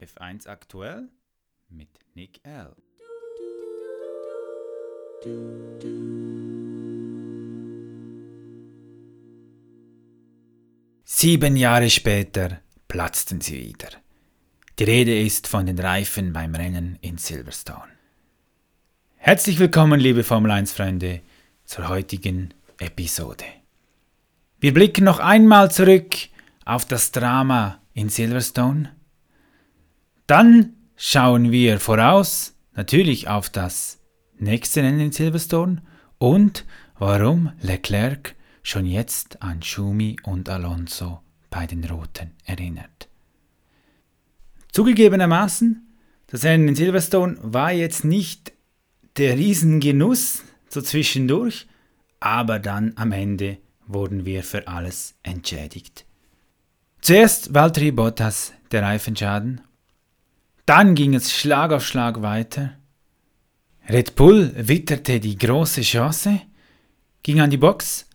F1 aktuell mit Nick L. Sieben Jahre später platzten sie wieder. Die Rede ist von den Reifen beim Rennen in Silverstone. Herzlich willkommen, liebe Formel 1 Freunde, zur heutigen Episode. Wir blicken noch einmal zurück auf das Drama in Silverstone. Dann schauen wir voraus natürlich auf das nächste Rennen in Silverstone und warum Leclerc schon jetzt an Schumi und Alonso bei den Roten erinnert. Zugegebenermaßen, das Rennen in Silverstone war jetzt nicht der Riesengenuss so zwischendurch, aber dann am Ende wurden wir für alles entschädigt. Zuerst Valtteri Bottas, der Reifenschaden. Dann ging es Schlag auf Schlag weiter. Red Bull witterte die große Chance, ging an die Box.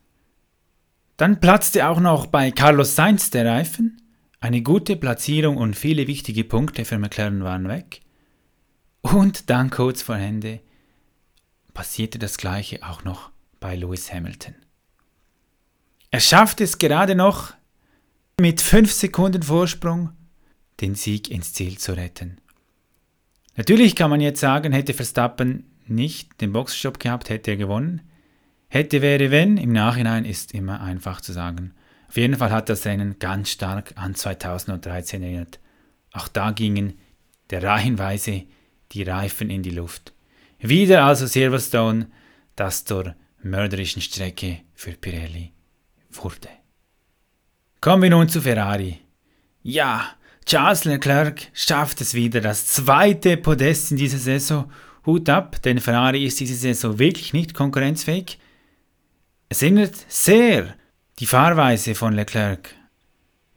Dann platzte auch noch bei Carlos Sainz der Reifen. Eine gute Platzierung und viele wichtige Punkte für McLaren waren weg. Und dann kurz vor Ende passierte das gleiche auch noch bei Lewis Hamilton. Er schafft es gerade noch, mit 5 Sekunden Vorsprung den Sieg ins Ziel zu retten. Natürlich kann man jetzt sagen, hätte Verstappen nicht den Boxenstopp gehabt, hätte er gewonnen. Hätte, wäre, wenn, im Nachhinein ist immer einfach zu sagen. Auf jeden Fall hat das Rennen ganz stark an 2013 erinnert. Auch da gingen der reihenweise die Reifen in die Luft. Wieder also Silverstone, das zur mörderischen Strecke für Pirelli wurde. Kommen wir nun zu Ferrari. Ja, Charles Leclerc schafft es wieder, das zweite Podest in dieser Saison. Hut ab, denn Ferrari ist diese Saison wirklich nicht konkurrenzfähig. Es erinnert sehr die Fahrweise von Leclerc,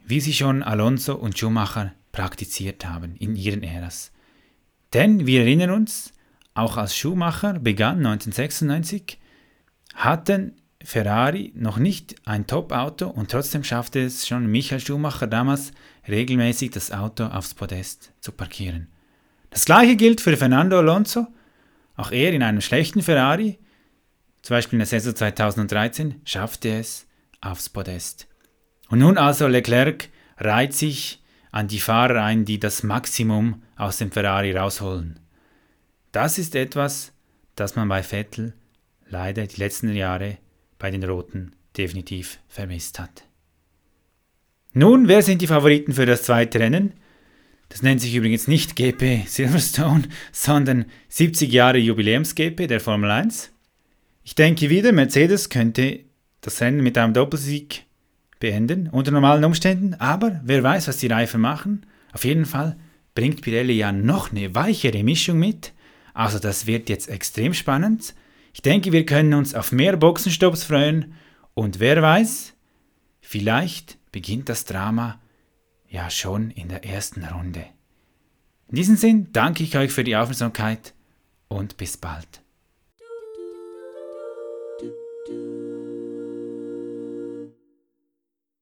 wie sie schon Alonso und Schumacher praktiziert haben in ihren Äras. Denn wir erinnern uns, auch als Schumacher begann 1996, hatten Ferrari noch nicht ein Top-Auto und trotzdem schaffte es schon Michael Schumacher damals regelmäßig das Auto aufs Podest zu parkieren. Das gleiche gilt für Fernando Alonso. Auch er in einem schlechten Ferrari, zum Beispiel in der Saison 2013, schaffte es aufs Podest. Und nun also Leclerc reiht sich an die Fahrer ein, die das Maximum aus dem Ferrari rausholen. Das ist etwas, das man bei Vettel leider die letzten Jahre bei den Roten definitiv vermisst hat. Nun, wer sind die Favoriten für das zweite Rennen? Das nennt sich übrigens nicht GP Silverstone, sondern 70 Jahre Jubiläums-GP der Formel 1. Ich denke wieder, Mercedes könnte das Rennen mit einem Doppelsieg beenden, unter normalen Umständen, aber wer weiß, was die Reifen machen. Auf jeden Fall bringt Pirelli ja noch eine weichere Mischung mit. Also das wird jetzt extrem spannend. Ich denke, wir können uns auf mehr Boxenstopps freuen und wer weiß, vielleicht beginnt das Drama ja schon in der ersten Runde. In diesem Sinn danke ich euch für die Aufmerksamkeit und bis bald.